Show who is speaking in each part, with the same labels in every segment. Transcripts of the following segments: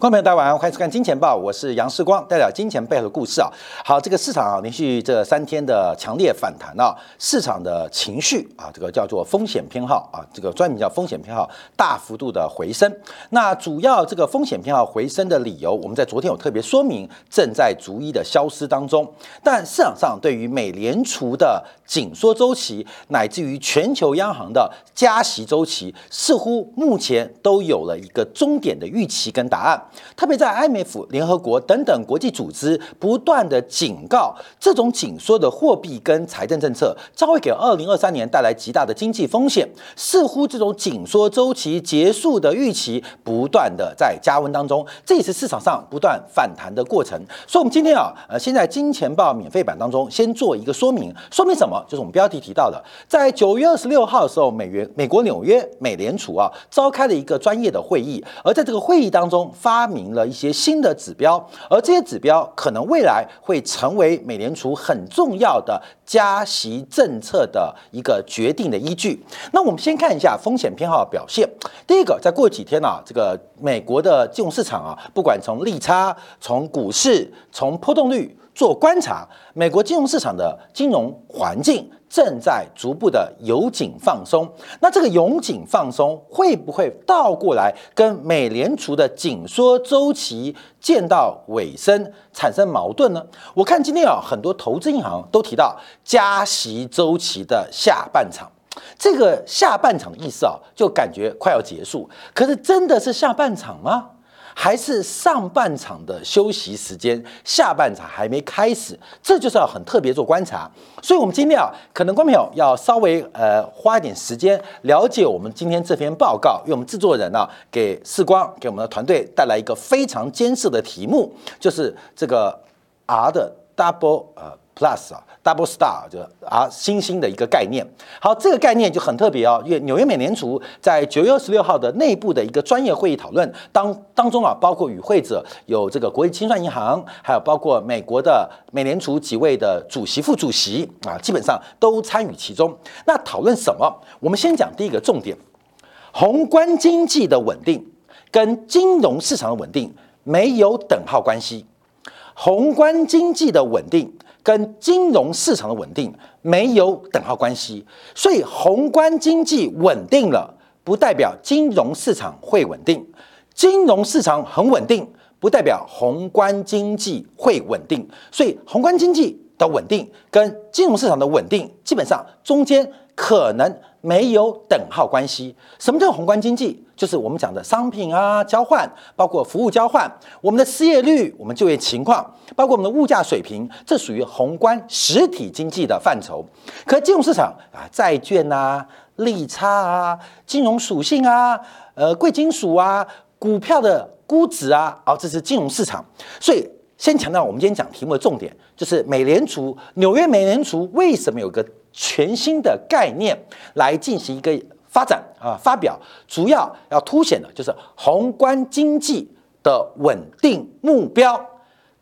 Speaker 1: 观众朋友，大家晚上好，欢迎收看《金钱报》，我是杨世光，带来金钱背后的故事啊。好，这个市场啊，连续这三天的强烈反弹啊，市场的情绪啊，这个叫做风险偏好啊，这个专门叫风险偏好大幅度的回升。那主要这个风险偏好回升的理由，我们在昨天有特别说明，正在逐一的消失当中。但市场上对于美联储的紧缩周期，乃至于全球央行的加息周期，似乎目前都有了一个终点的预期跟答案。特别在 IMF、联合国等等国际组织不断的警告，这种紧缩的货币跟财政政策将会给二零二三年带来极大的经济风险。似乎这种紧缩周期结束的预期不断的在加温当中，这也是市场上不断反弹的过程。所以，我们今天啊，呃，先在金钱报免费版当中先做一个说明，说明什么？就是我们标题提到的，在九月二十六号的时候，美元美国纽约美联储啊召开了一个专业的会议，而在这个会议当中发。明了一些新的指标，而这些指标可能未来会成为美联储很重要的加息政策的一个决定的依据。那我们先看一下风险偏好表现。第一个，在过几天啊，这个美国的金融市场啊，不管从利差、从股市、从波动率做观察，美国金融市场的金融环境。正在逐步的由紧放松，那这个由紧放松会不会倒过来跟美联储的紧缩周期见到尾声产生矛盾呢？我看今天啊，很多投资银行都提到加息周期的下半场，这个下半场的意思啊，就感觉快要结束，可是真的是下半场吗？还是上半场的休息时间，下半场还没开始，这就是要很特别做观察。所以，我们今天啊，可能观众朋友要稍微呃花一点时间了解我们今天这篇报告，因为我们制作人呢给视光给我们的团队带来一个非常艰涩的题目，就是这个 R 的 double 呃。Plus 啊，Double Star 就啊，星星的一个概念。好，这个概念就很特别哦，因为纽约美联储在九月二十六号的内部的一个专业会议讨论当当中啊，包括与会者有这个国际清算银行，还有包括美国的美联储几位的主席、副主席啊，基本上都参与其中。那讨论什么？我们先讲第一个重点：宏观经济的稳定跟金融市场的稳定没有等号关系。宏观经济的稳定。跟金融市场的稳定没有等号关系，所以宏观经济稳定了，不代表金融市场会稳定；金融市场很稳定，不代表宏观经济会稳定。所以宏观经济的稳定跟金融市场的稳定，基本上中间可能。没有等号关系。什么叫宏观经济？就是我们讲的商品啊交换，包括服务交换，我们的失业率，我们就业情况，包括我们的物价水平，这属于宏观实体经济的范畴。可金融市场啊，债券啊、利差啊、金融属性啊、呃贵金属啊、股票的估值啊，哦，这是金融市场。所以先强调我们今天讲题目的重点，就是美联储纽约美联储为什么有个。全新的概念来进行一个发展啊，发表主要要凸显的就是宏观经济的稳定目标，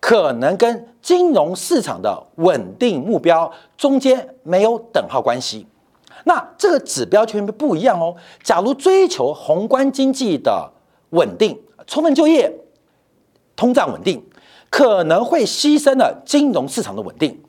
Speaker 1: 可能跟金融市场的稳定目标中间没有等号关系。那这个指标全部不一样哦。假如追求宏观经济的稳定、充分就业、通胀稳定，可能会牺牲了金融市场的稳定。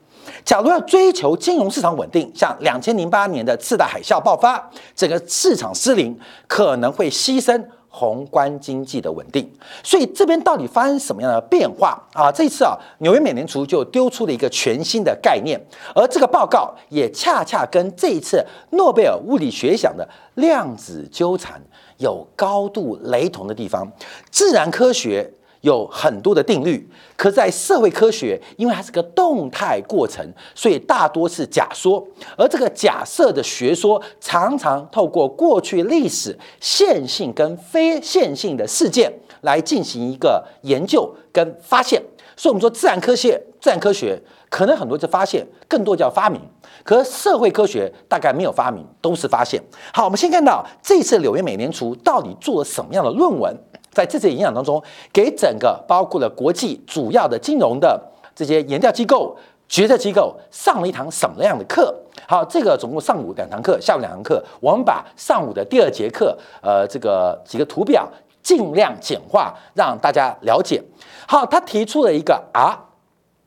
Speaker 1: 假如要追求金融市场稳定，像两千零八年的次贷海啸爆发，整个市场失灵，可能会牺牲宏观经济的稳定。所以这边到底发生什么样的变化啊？这一次啊，纽约美联储就丢出了一个全新的概念，而这个报告也恰恰跟这一次诺贝尔物理学奖的量子纠缠有高度雷同的地方。自然科学。有很多的定律，可在社会科学，因为它是个动态过程，所以大多是假说。而这个假设的学说，常常透过过去历史线性跟非线性的事件来进行一个研究跟发现。所以，我们说自然科学，自然科学可能很多是发现，更多叫发明。可社会科学大概没有发明，都是发现。好，我们先看到这次纽约美联储到底做了什么样的论文。在这次影响当中，给整个包括了国际主要的金融的这些研调机构、决策机构上了一堂什么样的课？好，这个总共上午两堂课，下午两堂课。我们把上午的第二节课，呃，这个几个图表尽量简化，让大家了解。好，他提出了一个 R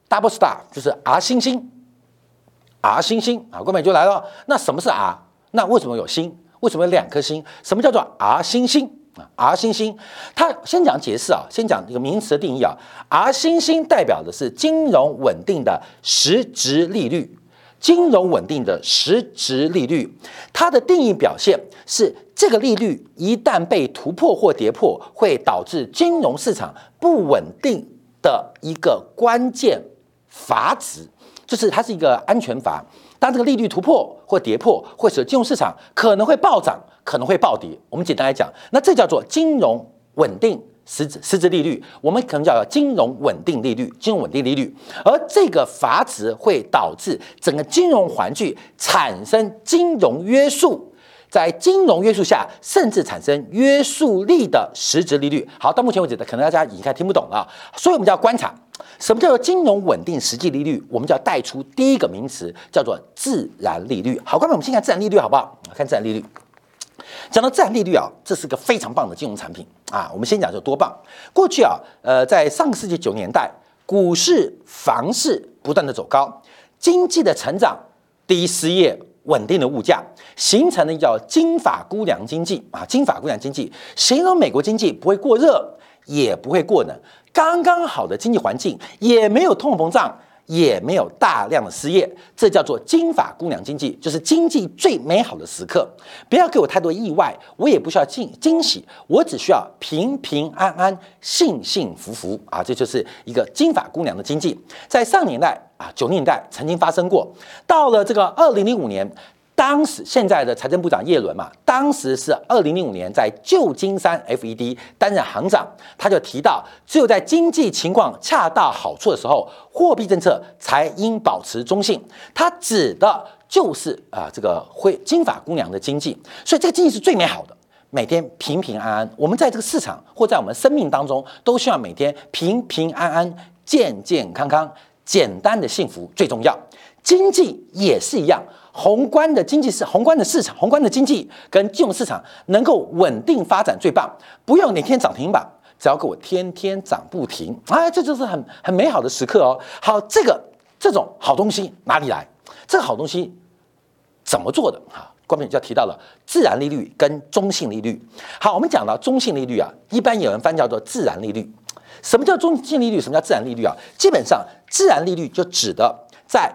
Speaker 1: double star，就是 R 星星，R 星星啊，各位就来了。那什么是 R？那为什么有星？为什么有两颗星？什么叫做 R 星星？R 星星，它先讲解释啊，先讲一个名词的定义啊。R 星星代表的是金融稳定的实质利率。金融稳定的实质利率，它的定义表现是这个利率一旦被突破或跌破，会导致金融市场不稳定的一个关键阀值，就是它是一个安全阀。当这个利率突破或跌破，会使金融市场可能会暴涨，可能会暴跌。我们简单来讲，那这叫做金融稳定。实质实质利率，我们可能叫金融稳定利率，金融稳定利率，而这个阀值会导致整个金融环境产生金融约束，在金融约束下，甚至产生约束力的实质利率。好，到目前为止的，可能大家已经开始听不懂了，所以我们就要观察什么叫做金融稳定实际利率，我们就要带出第一个名词，叫做自然利率。好，各位，我们先看自然利率好不好？看自然利率。讲到自然利率啊，这是个非常棒的金融产品啊。我们先讲就多棒。过去啊，呃，在上个世纪九十年代，股市、房市不断的走高，经济的成长、低失业、稳定的物价，形成了叫金发姑娘经济啊。金发姑娘经济形容美国经济不会过热，也不会过冷，刚刚好的经济环境，也没有通货膨胀。也没有大量的失业，这叫做金发姑娘经济，就是经济最美好的时刻。不要给我太多意外，我也不需要惊惊喜，我只需要平平安安、幸幸福福啊！这就是一个金发姑娘的经济。在上年代啊，九年代曾经发生过，到了这个二零零五年。当时现在的财政部长叶伦嘛，当时是二零零五年在旧金山 FED 担任行长，他就提到，只有在经济情况恰到好处的时候，货币政策才应保持中性。他指的就是啊，这个会金发姑娘的经济，所以这个经济是最美好的，每天平平安安。我们在这个市场或在我们生命当中，都希望每天平平安安、健健康康、简单的幸福最重要。经济也是一样。宏观的经济是宏观的市场，宏观的经济跟金融市场能够稳定发展最棒，不用哪天涨停板，只要给我天天涨不停，哎，这就是很很美好的时刻哦。好，这个这种好东西哪里来？这个好东西怎么做的？啊，上面就提到了自然利率跟中性利率。好，我们讲到中性利率啊，一般有人翻叫做自然利率。什么叫中性利率？什么叫自然利率啊？基本上，自然利率就指的在。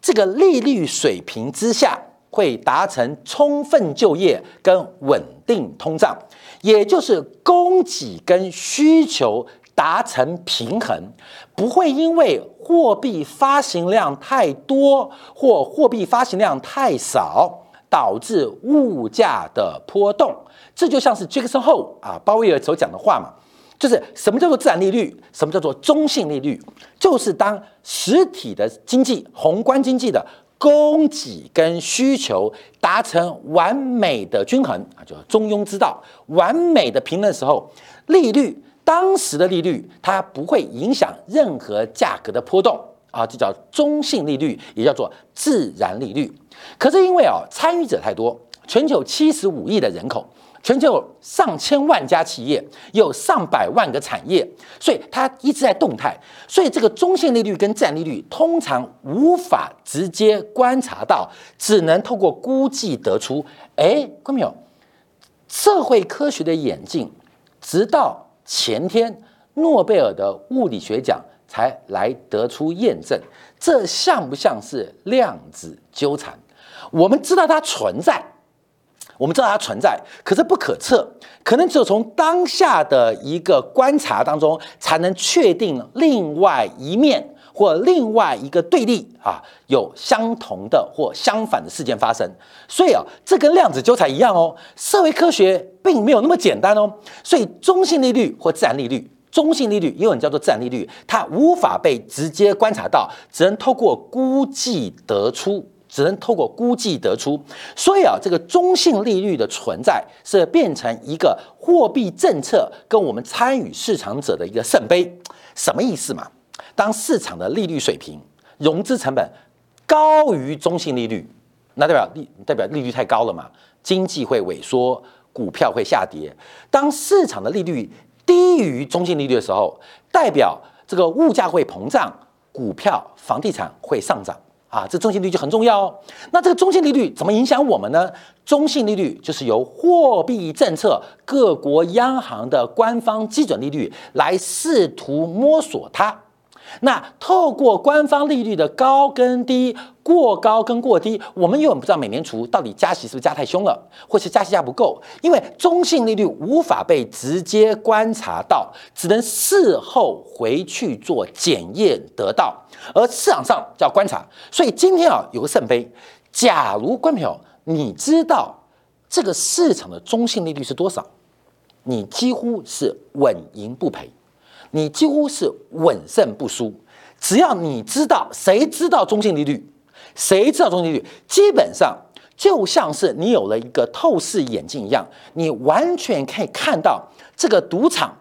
Speaker 1: 这个利率水平之下，会达成充分就业跟稳定通胀，也就是供给跟需求达成平衡，不会因为货币发行量太多或货币发行量太少导致物价的波动。这就像是杰克森后啊鲍威尔所讲的话嘛。就是什么叫做自然利率，什么叫做中性利率？就是当实体的经济、宏观经济的供给跟需求达成完美的均衡啊，就中庸之道，完美的平衡的时候，利率当时的利率它不会影响任何价格的波动啊，这叫中性利率，也叫做自然利率。可是因为啊，参与者太多，全球七十五亿的人口。全球上千万家企业，有上百万个产业，所以它一直在动态。所以这个中性利率跟自然利率通常无法直接观察到，只能透过估计得出。哎，看到没有？社会科学的眼镜，直到前天诺贝尔的物理学奖才来得出验证。这像不像是量子纠缠？我们知道它存在。我们知道它存在，可是不可测，可能只有从当下的一个观察当中，才能确定另外一面或另外一个对立啊，有相同的或相反的事件发生。所以啊，这跟量子纠缠一样哦，社会科学并没有那么简单哦。所以中性利率或自然利率，中性利率也有人叫做自然利率，它无法被直接观察到，只能透过估计得出。只能透过估计得出，所以啊，这个中性利率的存在是变成一个货币政策跟我们参与市场者的一个圣杯，什么意思嘛？当市场的利率水平、融资成本高于中性利率，那代表利代表利率太高了嘛？经济会萎缩，股票会下跌；当市场的利率低于中性利率的时候，代表这个物价会膨胀，股票、房地产会上涨。啊，这中性利率就很重要哦。那这个中性利率怎么影响我们呢？中性利率就是由货币政策、各国央行的官方基准利率来试图摸索它。那透过官方利率的高跟低、过高跟过低，我们永远不知道美联储到底加息是不是加太凶了，或是加息加不够。因为中性利率无法被直接观察到，只能事后回去做检验得到，而市场上叫观察。所以今天啊，有个圣杯。假如观众朋友你知道这个市场的中性利率是多少，你几乎是稳赢不赔。你几乎是稳胜不输，只要你知道，谁知道中性利率，谁知道中性利率，基本上就像是你有了一个透视眼镜一样，你完全可以看到这个赌场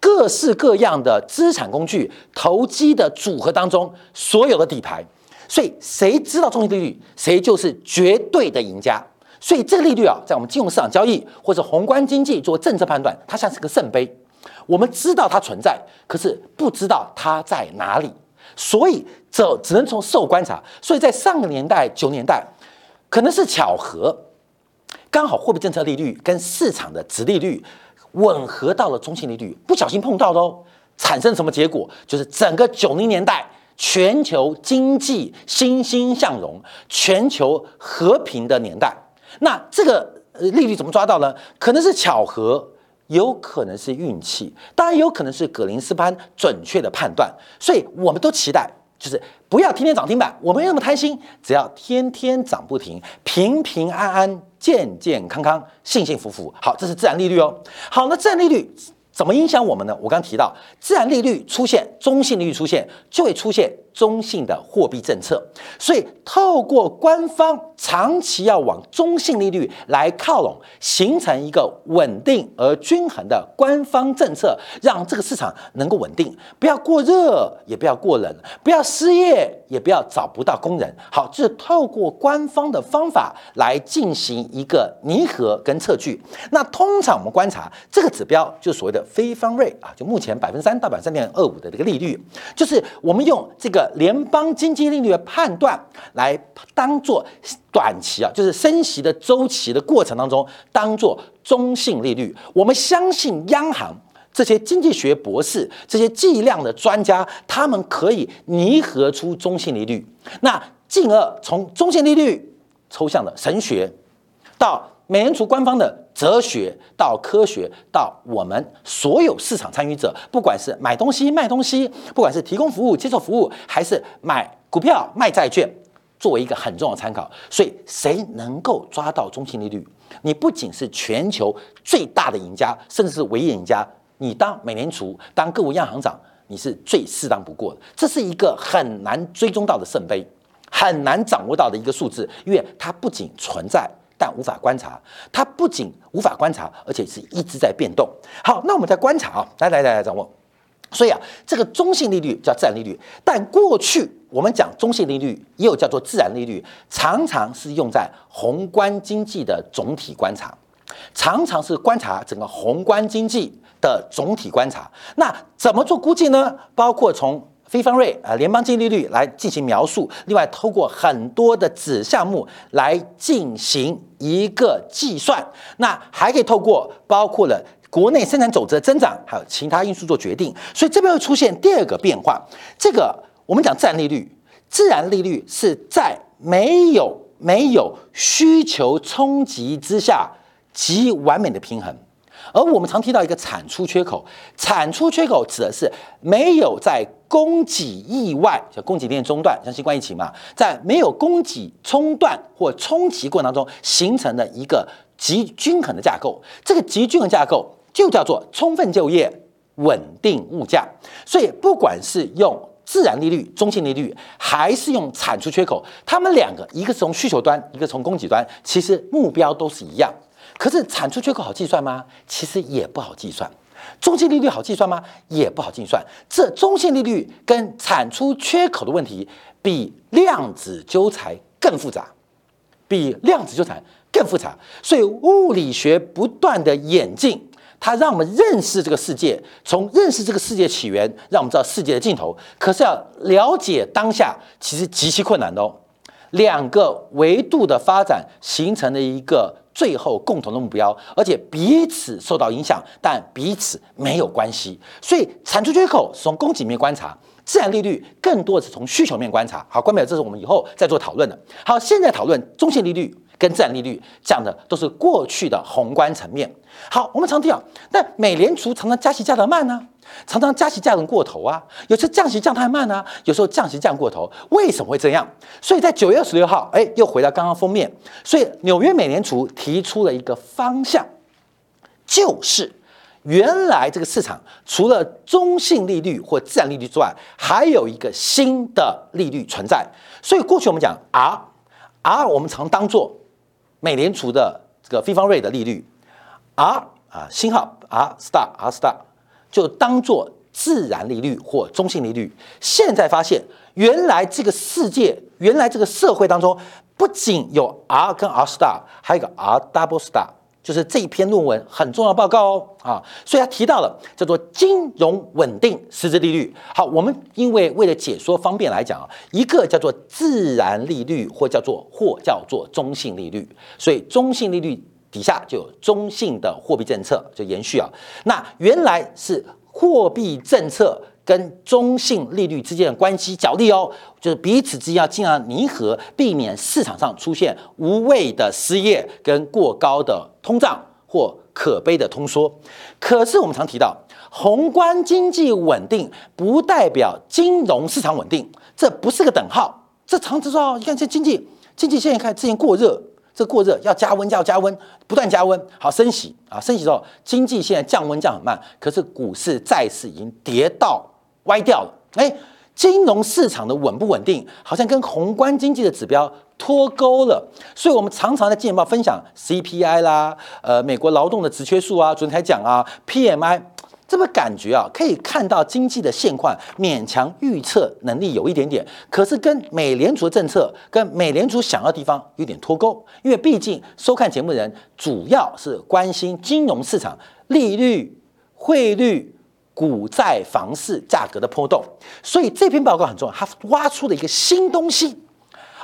Speaker 1: 各式各样的资产工具投机的组合当中所有的底牌，所以谁知道中性利率，谁就是绝对的赢家。所以这个利率啊，在我们金融市场交易或者宏观经济做政策判断，它像是个圣杯。我们知道它存在，可是不知道它在哪里，所以这只能从受观察。所以在上个年代九年代，可能是巧合，刚好货币政策利率跟市场的值利率吻合到了中性利率，不小心碰到的哦，产生什么结果？就是整个九零年代全球经济欣欣向荣、全球和平的年代。那这个利率怎么抓到呢？可能是巧合。有可能是运气，当然有可能是格林斯潘准确的判断，所以我们都期待，就是不要天天涨停板，我们那么贪心，只要天天涨不停，平平安安、健健康康、幸幸福福。好，这是自然利率哦。好，那自然利率。怎么影响我们呢？我刚提到，自然利率出现，中性利率出现，就会出现中性的货币政策。所以，透过官方长期要往中性利率来靠拢，形成一个稳定而均衡的官方政策，让这个市场能够稳定，不要过热，也不要过冷，不要失业，也不要找不到工人。好，这是透过官方的方法来进行一个拟合跟测距。那通常我们观察这个指标，就所谓的。非方瑞啊，就目前百分之三到百分之三点二五的这个利率，就是我们用这个联邦经济利率的判断来当做短期啊，就是升息的周期的过程当中，当做中性利率。我们相信央行这些经济学博士、这些计量的专家，他们可以拟合出中性利率，那进而从中性利率抽象的神学到。美联储官方的哲学到科学到我们所有市场参与者，不管是买东西卖东西，不管是提供服务接受服务，还是买股票卖债券，作为一个很重要的参考。所以，谁能够抓到中性利率，你不仅是全球最大的赢家，甚至是唯一赢家。你当美联储当各国央行长，你是最适当不过的。这是一个很难追踪到的圣杯，很难掌握到的一个数字，因为它不仅存在。但无法观察，它不仅无法观察，而且是一直在变动。好，那我们再观察啊，来来来来掌握。所以啊，这个中性利率叫自然利率，但过去我们讲中性利率，也有叫做自然利率，常常是用在宏观经济的总体观察，常常是观察整个宏观经济的总体观察。那怎么做估计呢？包括从非方瑞啊，联邦基金利率来进行描述。另外，透过很多的子项目来进行一个计算。那还可以透过包括了国内生产总值的增长，还有其他因素做决定。所以这边会出现第二个变化。这个我们讲自然利率，自然利率是在没有没有需求冲击之下极完美的平衡。而我们常提到一个产出缺口，产出缺口指的是没有在供给意外，像供给链中断，像新冠疫情嘛，在没有供给中断或冲击过程当中形成的一个极均衡的架构。这个极均衡架构就叫做充分就业、稳定物价。所以，不管是用自然利率、中性利率，还是用产出缺口，它们两个一个是从需求端，一个从供给端，其实目标都是一样。可是产出缺口好计算吗？其实也不好计算。中性利率好计算吗？也不好计算。这中性利率跟产出缺口的问题，比量子纠缠更复杂，比量子纠缠更复杂。所以物理学不断的演进。它让我们认识这个世界，从认识这个世界起源，让我们知道世界的尽头。可是要了解当下，其实极其困难的哦。两个维度的发展形成了一个最后共同的目标，而且彼此受到影响，但彼此没有关系。所以产出缺口是从供给面观察，自然利率更多的是从需求面观察。好，关表，这是我们以后再做讨论的。好，现在讨论中性利率。跟自然利率讲的都是过去的宏观层面。好，我们常提到，但美联储常常加息加得慢呢，常常加息加得过头啊，有时降息降太慢呢，有时候降息降过头，为什么会这样？所以在九月二十六号，哎，又回到刚刚封面，所以纽约美联储提出了一个方向，就是原来这个市场除了中性利率或自然利率之外，还有一个新的利率存在。所以过去我们讲 R，R 我们常当做美联储的这个非方瑞的利率，R 啊星号 R star R star 就当做自然利率或中性利率。现在发现，原来这个世界，原来这个社会当中，不仅有 R 跟 R star，还有一个 R double star，就是这一篇论文很重要报告哦啊。所以他提到了叫做金融稳定实质利率。好，我们因为为了解说方便来讲啊，一个叫做自然利率，或叫做或叫做中性利率。所以中性利率底下就有中性的货币政策就延续啊。那原来是货币政策跟中性利率之间的关系角力哦，就是彼此之间要尽量弥合，避免市场上出现无谓的失业跟过高的通胀或可悲的通缩。可是我们常提到，宏观经济稳定不代表金融市场稳定，这不是个等号。这常知道，你看这经济经济现在看之前过热。这过热要加温，要加温，不断加温，好升息啊！升息之后，经济现在降温降很慢，可是股市、债市已经跌到歪掉了。哎，金融市场的稳不稳定，好像跟宏观经济的指标脱钩了。所以，我们常常在《金报》分享 CPI 啦，呃，美国劳动的职缺数啊，昨天才讲啊，PMI。这么感觉啊，可以看到经济的现况，勉强预测能力有一点点，可是跟美联储的政策、跟美联储想要的地方有点脱钩。因为毕竟收看节目的人主要是关心金融市场、利率、汇率、股债、房市价格的波动，所以这篇报告很重要，它挖出了一个新东西。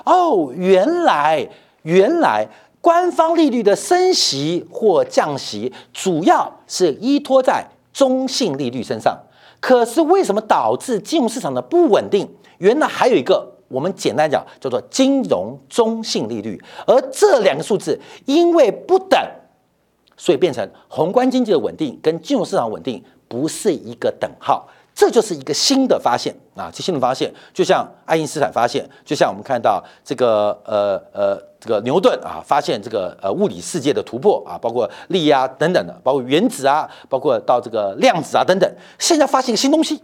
Speaker 1: 哦，原来原来官方利率的升息或降息，主要是依托在。中性利率身上，可是为什么导致金融市场的不稳定？原来还有一个，我们简单讲叫做金融中性利率，而这两个数字因为不等，所以变成宏观经济的稳定跟金融市场稳定不是一个等号。这就是一个新的发现啊！这新的发现，就像爱因斯坦发现，就像我们看到这个呃呃这个牛顿啊发现这个呃物理世界的突破啊，包括力啊等等的，包括原子啊，包括到这个量子啊等等。现在发现一个新东西，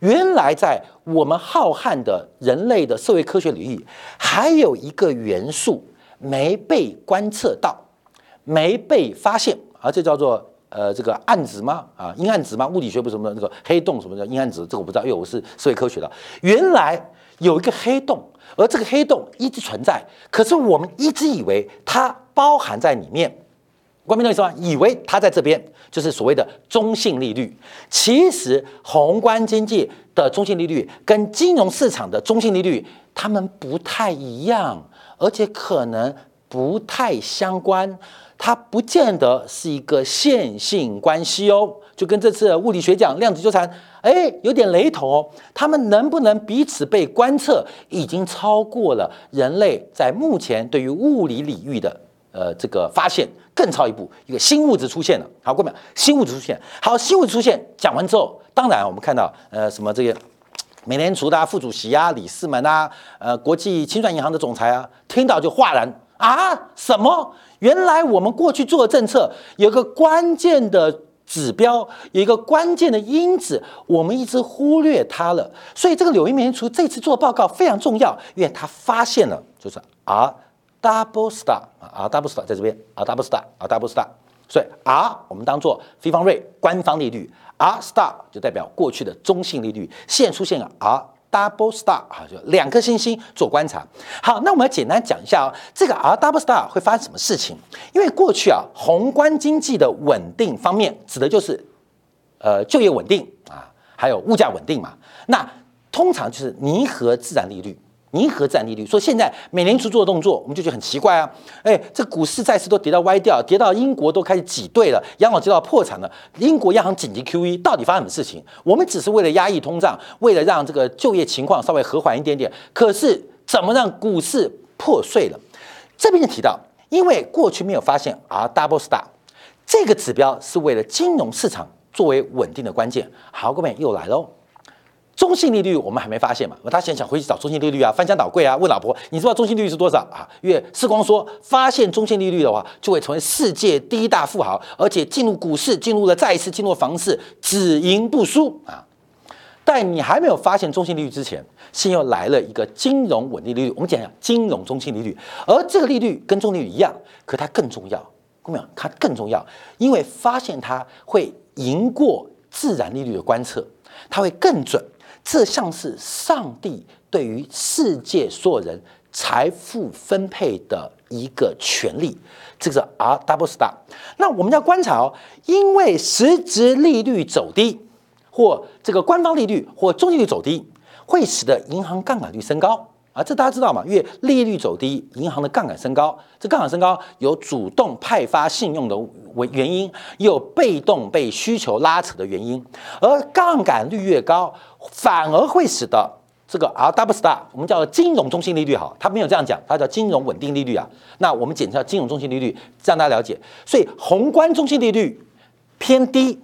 Speaker 1: 原来在我们浩瀚的人类的社会科学领域，还有一个元素没被观测到，没被发现，而这叫做。呃，这个暗子吗？啊，阴暗子吗？物理学不是什么那个黑洞，什么叫阴暗子？这个我不知道，因为我是社会科学的。原来有一个黑洞，而这个黑洞一直存在，可是我们一直以为它包含在里面。关明懂意思吗？以为它在这边，就是所谓的中性利率。其实宏观经济的中性利率跟金融市场的中性利率，它们不太一样，而且可能不太相关。它不见得是一个线性关系哦，就跟这次物理学奖量子纠缠，哎，有点雷同哦。它们能不能彼此被观测，已经超过了人类在目前对于物理领域的呃这个发现，更超一步，一个新物质出现了。好，过没有，新物质出现，好，新物质出现，讲完之后，当然我们看到呃什么这些美联储的副主席啊、理事们啊、呃国际清算银行的总裁啊，听到就哗然啊，什么？原来我们过去做的政策有个关键的指标，有一个关键的因子，我们一直忽略它了。所以这个柳英美联储这次做报告非常重要，因为他发现了就是 R double star 啊，R double star 在这边，R double star，R double star。所以 R 我们当做非方瑞官方利率，R star 就代表过去的中性利率，现出现了 R double star 啊，就两颗星星做观察。好，那我们要简单讲一下哦，这个 R double star 会发生什么事情？因为过去啊，宏观经济的稳定方面，指的就是呃就业稳定啊，还有物价稳定嘛。那通常就是拟合自然利率。银河占利率说，现在美联储做的动作，我们就觉得很奇怪啊！哎，这股市再次都跌到歪掉，跌到英国都开始挤兑了，央行接到破产了。英国央行紧急 QE，到底发生什么事情？我们只是为了压抑通胀，为了让这个就业情况稍微和缓一点点。可是怎么让股市破碎了？这边就提到，因为过去没有发现 R double star 这个指标是为了金融市场作为稳定的关键。好，各位又来喽。中性利率我们还没发现嘛？他想想回去找中性利率啊，翻箱倒柜啊，问老婆，你知道中性利率是多少啊？因为世光说，发现中性利率的话，就会成为世界第一大富豪，而且进入股市，进入了再一次进入房市，只赢不输啊！但你还没有发现中性利率之前，先又来了一个金融稳定利率。我们讲讲金融中性利率，而这个利率跟中利率一样，可它更重要。看没有？它更重要，因为发现它会赢过自然利率的观测，它会更准。这像是上帝对于世界所有人财富分配的一个权利，这个是 R double star。那我们要观察哦，因为实质利率走低，或这个官方利率或中性率走低，会使得银行杠杆率升高。啊，这大家知道嘛？因为利率走低，银行的杠杆升高。这杠杆升高有主动派发信用的为原因，也有被动被需求拉扯的原因。而杠杆率越高，反而会使得这个 R double star，我们叫金融中心利率好，它没有这样讲，它叫金融稳定利率啊。那我们简称金融中心利率，让大家了解。所以宏观中心利率偏低，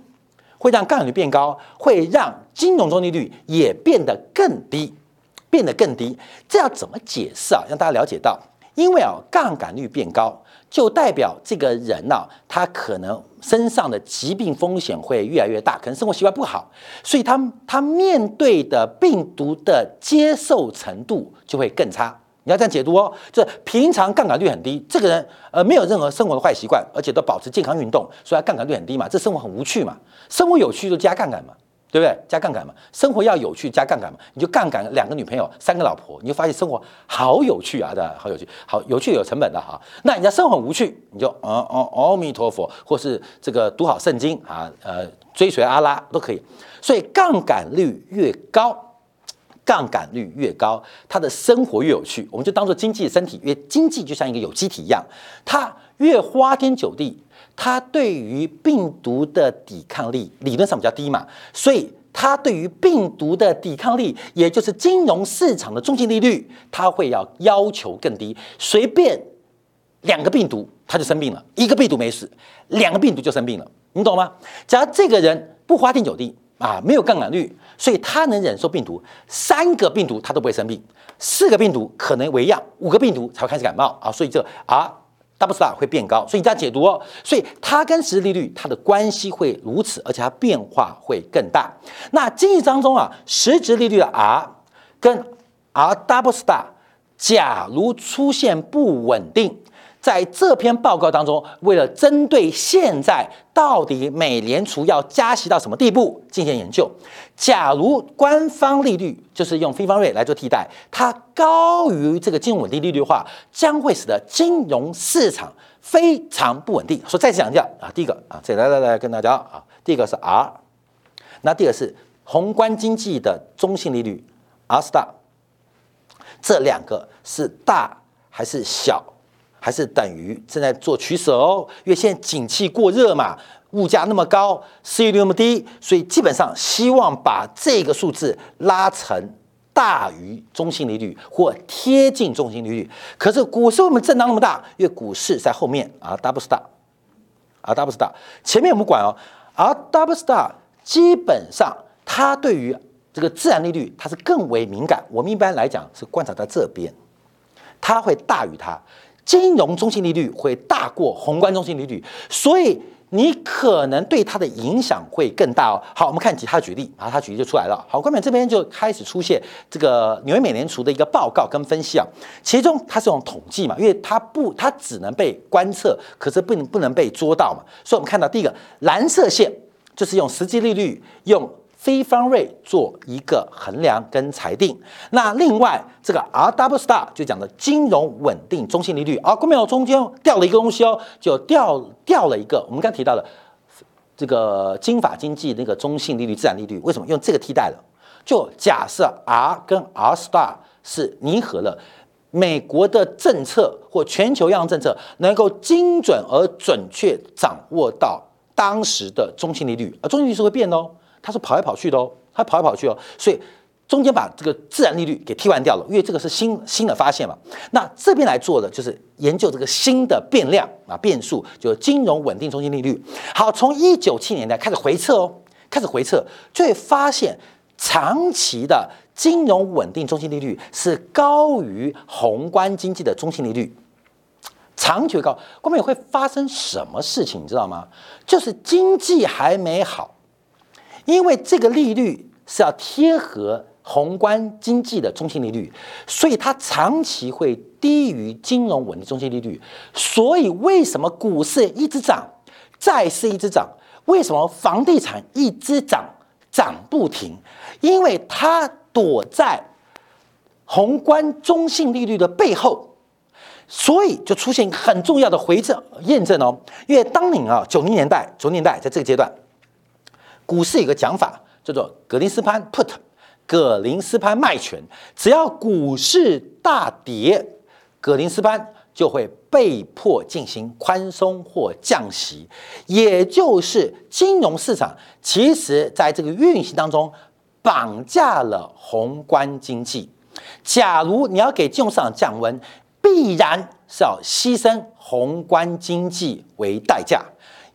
Speaker 1: 会让杠杆率变高，会让金融中心利率也变得更低。变得更低，这要怎么解释啊？让大家了解到，因为啊，杠杆率变高，就代表这个人呢，他可能身上的疾病风险会越来越大，可能生活习惯不好，所以他他面对的病毒的接受程度就会更差。你要这样解读哦，这平常杠杆率很低，这个人呃没有任何生活的坏习惯，而且都保持健康运动，所以杠杆率很低嘛，这生活很无趣嘛，生活有趣就加杠杆嘛。对不对？加杠杆嘛，生活要有趣，加杠杆嘛，你就杠杆两个女朋友，三个老婆，你就发现生活好有趣啊，对吧？好有趣，好有趣有成本的哈。那人家生活很无趣，你就嗯嗯阿弥陀佛，或是这个读好圣经啊，呃，追随阿拉都可以。所以杠杆率越高，杠杆率越高，他的生活越有趣。我们就当做经济的身体，因为经济就像一个有机体一样，它越花天酒地。它对于病毒的抵抗力理论上比较低嘛，所以它对于病毒的抵抗力，也就是金融市场的中性利率，它会要要求更低。随便两个病毒，他就生病了，一个病毒没事，两个病毒就生病了，你懂吗？假如这个人不花天酒地啊，没有杠杆率，所以他能忍受病毒，三个病毒他都不会生病，四个病毒可能为恙，五个病毒才会开始感冒啊，所以这啊。Double star 会变高，所以这样解读哦，所以它跟实际利率它的关系会如此，而且它变化会更大。那经济当中啊，实质利率的 R 跟 R double star，假如出现不稳定。在这篇报告当中，为了针对现在到底美联储要加息到什么地步进行研究，假如官方利率就是用非方瑞来做替代，它高于这个金融稳定利率的话，将会使得金融市场非常不稳定。说再次强调啊，第一个啊，这来来来跟大家啊，第一个是 R，那第二个是宏观经济的中性利率 R star，这两个是大还是小？还是等于正在做取舍哦，因为现在景气过热嘛，物价那么高，失业率那么低，所以基本上希望把这个数字拉成大于中性利率或贴近中性利率。可是股市为什么震荡那么大？因为股市在后面啊，double star，啊 double star，前面我们管哦，而 double star 基本上它对于这个自然利率它是更为敏感。我们一般来讲是观察在这边，它会大于它。金融中心利率会大过宏观中心利率，所以你可能对它的影响会更大哦。好，我们看其他举例，啊，他举例就出来了。好，关面这边就开始出现这个纽约美联储的一个报告跟分析啊，其中它是用统计嘛，因为它不，它只能被观测，可是不能不能被捉到嘛。所以我们看到第一个蓝色线就是用实际利率用。非方瑞做一个衡量跟裁定。那另外这个 R W Star 就讲的金融稳定中性利率，啊，没有中间掉了一个东西哦，就掉掉了一个我们刚提到的这个金法经济那个中性利率自然利率，为什么用这个替代了？就假设 R 跟 R Star 是拟合了美国的政策或全球央行政策，能够精准而准确掌握到当时的中性利率，而中性利率是会变的哦。它是跑来跑去的哦，它跑来跑去哦，所以中间把这个自然利率给替换掉了，因为这个是新新的发现嘛。那这边来做的就是研究这个新的变量啊变数，就是金融稳定中心利率。好，从一九七年代开始回测哦，开始回测就会发现长期的金融稳定中心利率是高于宏观经济的中心利率，长期高，后面会发生什么事情？你知道吗？就是经济还没好。因为这个利率是要贴合宏观经济的中性利率，所以它长期会低于金融稳定中性利率。所以为什么股市一直涨，债市一直涨？为什么房地产一直涨，涨不停？因为它躲在宏观中性利率的背后，所以就出现很重要的回证验证哦。因为当年啊，九零年代、九零年代在这个阶段。股市有个讲法叫做格林斯潘 put，格林斯潘卖权，只要股市大跌，格林斯潘就会被迫进行宽松或降息，也就是金融市场其实在这个运行当中绑架了宏观经济。假如你要给金融市场降温，必然是要牺牲宏观经济为代价，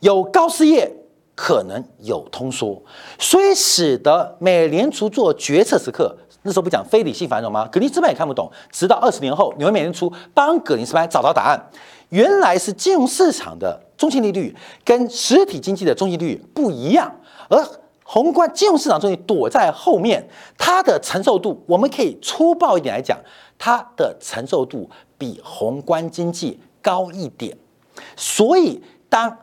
Speaker 1: 有高失业。可能有通缩，所以使得美联储做决策时刻，那时候不讲非理性繁荣吗？格林斯潘也看不懂，直到二十年后，纽约美联储帮格林斯潘找到答案，原来是金融市场的中性利率跟实体经济的中性利率不一样，而宏观金融市场中心躲在后面，它的承受度，我们可以粗暴一点来讲，它的承受度比宏观经济高一点，所以当。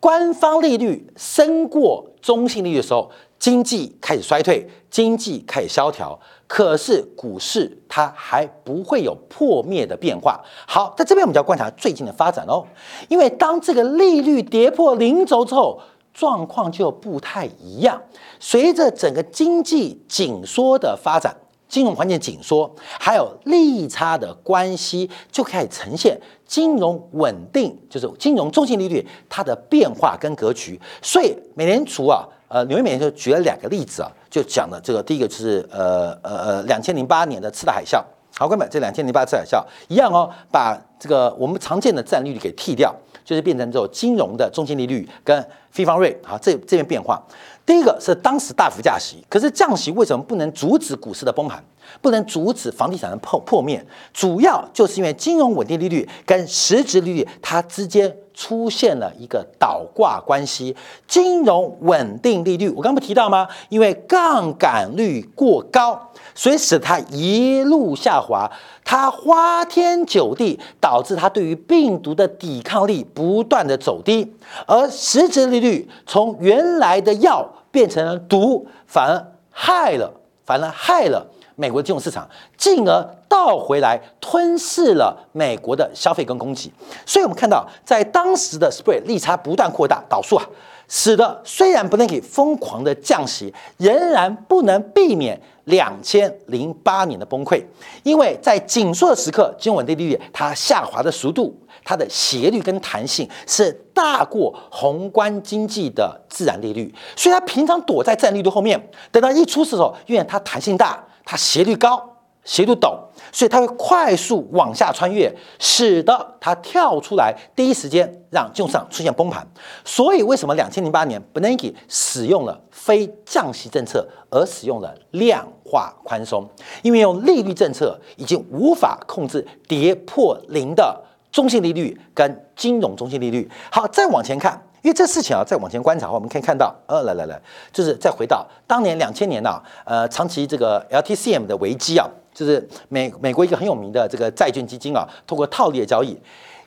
Speaker 1: 官方利率升过中性利率的时候，经济开始衰退，经济开始萧条。可是股市它还不会有破灭的变化。好，在这边我们就要观察最近的发展哦，因为当这个利率跌破零轴之后，状况就不太一样。随着整个经济紧缩的发展。金融环境紧缩，还有利差的关系，就开始呈现金融稳定，就是金融中性利率它的变化跟格局。所以美联储啊，呃，纽约美联储举了两个例子啊，就讲了这个第一个就是呃呃呃，两千零八年的次贷海啸。好，各位们，这两千零八次海啸一样哦，把这个我们常见的占利率给剔掉，就是变成这种金融的中性利率跟非方瑞。好，这这边变化。第一个是当时大幅降息，可是降息为什么不能阻止股市的崩盘，不能阻止房地产的破破灭？主要就是因为金融稳定利率跟实质利率它之间出现了一个倒挂关系。金融稳定利率我刚不提到吗？因为杠杆率过高，所以使它一路下滑，它花天酒地，导致它对于病毒的抵抗力不断的走低，而实质利率从原来的药。变成了毒，反而害了，反而害了美国金融市场，进而倒回来吞噬了美国的消费跟供给。所以，我们看到在当时的 spread 利差不断扩大，导数啊，使得虽然不能给疯狂的降息，仍然不能避免两千零八年的崩溃。因为在紧缩的时刻，金融稳定利率它下滑的速度。它的斜率跟弹性是大过宏观经济的自然利率，所以它平常躲在自然利率后面，等到一出事的时候，因为它弹性大，它斜率高，斜度陡，所以它会快速往下穿越，使得它跳出来，第一时间让金融市场出现崩盘。所以为什么两千零八年 Bernanke 使用了非降息政策，而使用了量化宽松？因为用利率政策已经无法控制跌破零的。中性利率跟金融中性利率，好，再往前看，因为这事情啊，再往前观察的话，我们可以看到，呃，来来来，就是再回到当年两千年呐，呃，长期这个 LTCM 的危机啊，就是美美国一个很有名的这个债券基金啊，通过套利的交易，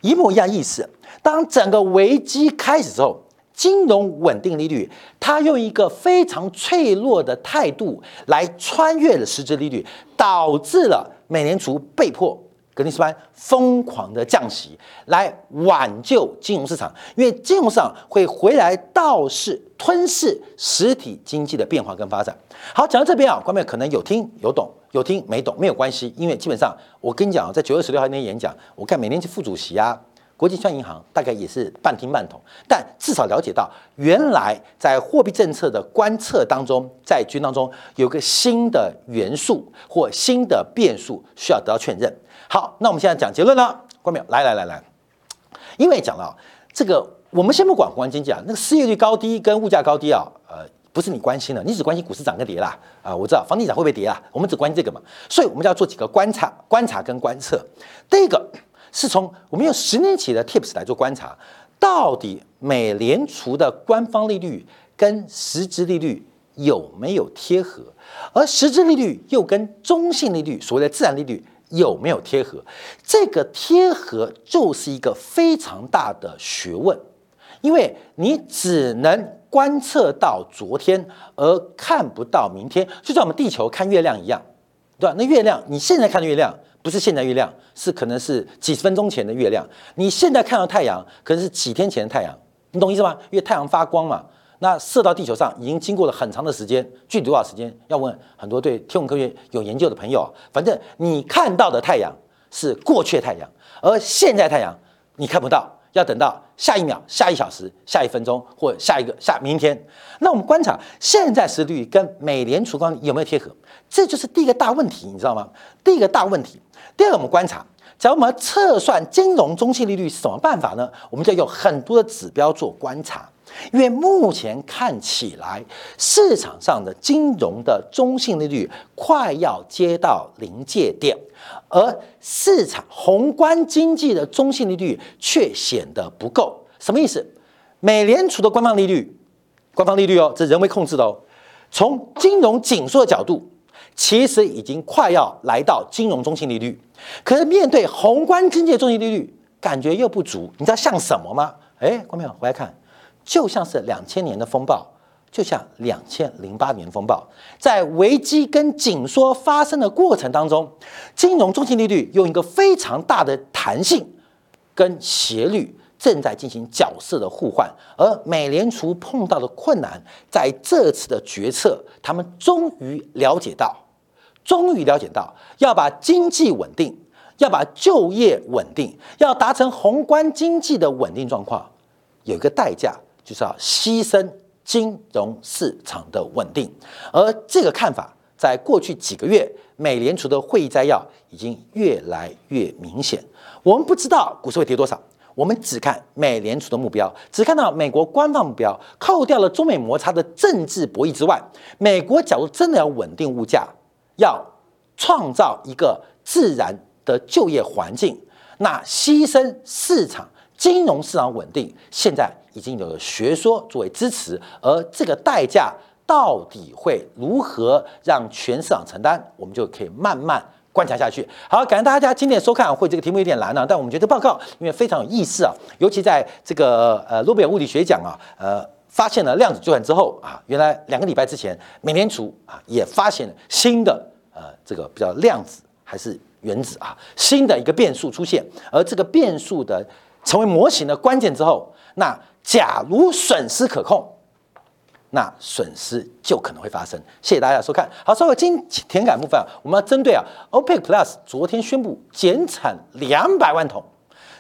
Speaker 1: 一模一样意思。当整个危机开始之后，金融稳定利率，它用一个非常脆弱的态度来穿越了实质利率，导致了美联储被迫格林斯潘疯狂的降息，来挽救金融市场，因为金融市场会回来倒是吞噬实体经济的变化跟发展。好，讲到这边啊，观众可能有听有懂，有听没懂没有关系，因为基本上我跟你讲，在九月十六号那天演讲，我看美联储副主席啊。国际商银行大概也是半听半懂，但至少了解到，原来在货币政策的观测当中，在军当中有个新的元素或新的变数需要得到确认。好，那我们现在讲结论了，关淼，来来来来，因为讲了这个，我们先不管宏观经济啊，那个失业率高低跟物价高低啊，呃，不是你关心的，你只关心股市涨跟跌啦啊，我知道房地产会不会跌啊，我们只关心这个嘛，所以我们就要做几个观察、观察跟观测。第一个。是从我们用十年期的 TIPS 来做观察，到底美联储的官方利率跟实质利率有没有贴合，而实质利率又跟中性利率所谓的自然利率有没有贴合？这个贴合就是一个非常大的学问，因为你只能观测到昨天，而看不到明天，就像我们地球看月亮一样，对吧？那月亮，你现在看的月亮。不是现在月亮，是可能是几十分钟前的月亮。你现在看到太阳，可能是几天前的太阳，你懂意思吗？因为太阳发光嘛，那射到地球上已经经过了很长的时间，具体多少时间？要问很多对天文科学有研究的朋友。反正你看到的太阳是过去太阳，而现在太阳你看不到，要等到下一秒、下一小时、下一分钟或下一个下明天。那我们观察现在实率跟美联储光有没有贴合？这就是第一个大问题，你知道吗？第一个大问题。第二个，我们观察，假如我们测算金融中性利率是什么办法呢？我们就有很多的指标做观察，因为目前看起来市场上的金融的中性利率快要接到临界点，而市场宏观经济的中性利率却显得不够。什么意思？美联储的官方利率，官方利率哦，这人为控制的哦，从金融紧缩的角度。其实已经快要来到金融中性利率，可是面对宏观经济的中性利率，感觉又不足。你知道像什么吗？哎，观众朋友回来看，就像是两千年的风暴，就像两千零八年风暴，在危机跟紧缩发生的过程当中，金融中心利率用一个非常大的弹性跟斜率。正在进行角色的互换，而美联储碰到的困难，在这次的决策，他们终于了解到，终于了解到，要把经济稳定，要把就业稳定，要达成宏观经济的稳定状况，有一个代价，就是要牺牲金融市场的稳定。而这个看法，在过去几个月，美联储的会议摘要已经越来越明显。我们不知道股市会跌多少。我们只看美联储的目标，只看到美国官方目标，扣掉了中美摩擦的政治博弈之外，美国假如真的要稳定物价，要创造一个自然的就业环境，那牺牲市场金融市场稳定，现在已经有了学说作为支持，而这个代价到底会如何让全市场承担，我们就可以慢慢。观察下去，好，感谢大家今天收看。会这个题目有点难啊，但我们觉得报告因为非常有意思啊，尤其在这个呃诺贝尔物理学奖啊，呃发现了量子纠缠之后啊，原来两个礼拜之前，美联储啊也发现了新的呃这个比较量子还是原子啊新的一个变数出现，而这个变数的成为模型的关键之后，那假如损失可控。那损失就可能会发生。谢谢大家收看。好，稍微今填感部分，我们要针对啊，OPEC Plus 昨天宣布减产两百万桶，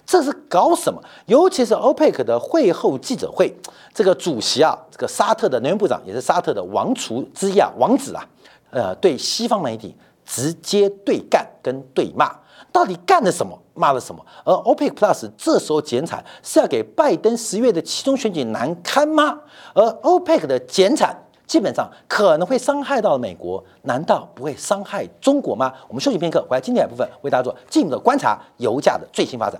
Speaker 1: 这是搞什么？尤其是 OPEC 的会后记者会，这个主席啊，这个沙特的能源部长也是沙特的王储之一啊，王子啊，呃，对西方媒体直接对干跟对骂。到底干了什么，骂了什么？而 OPEC Plus 这时候减产是要给拜登十月的其中选举难堪吗？而 OPEC 的减产基本上可能会伤害到美国，难道不会伤害中国吗？我们休息片刻，回来经典部分为大家做进一步的观察油价的最新发展。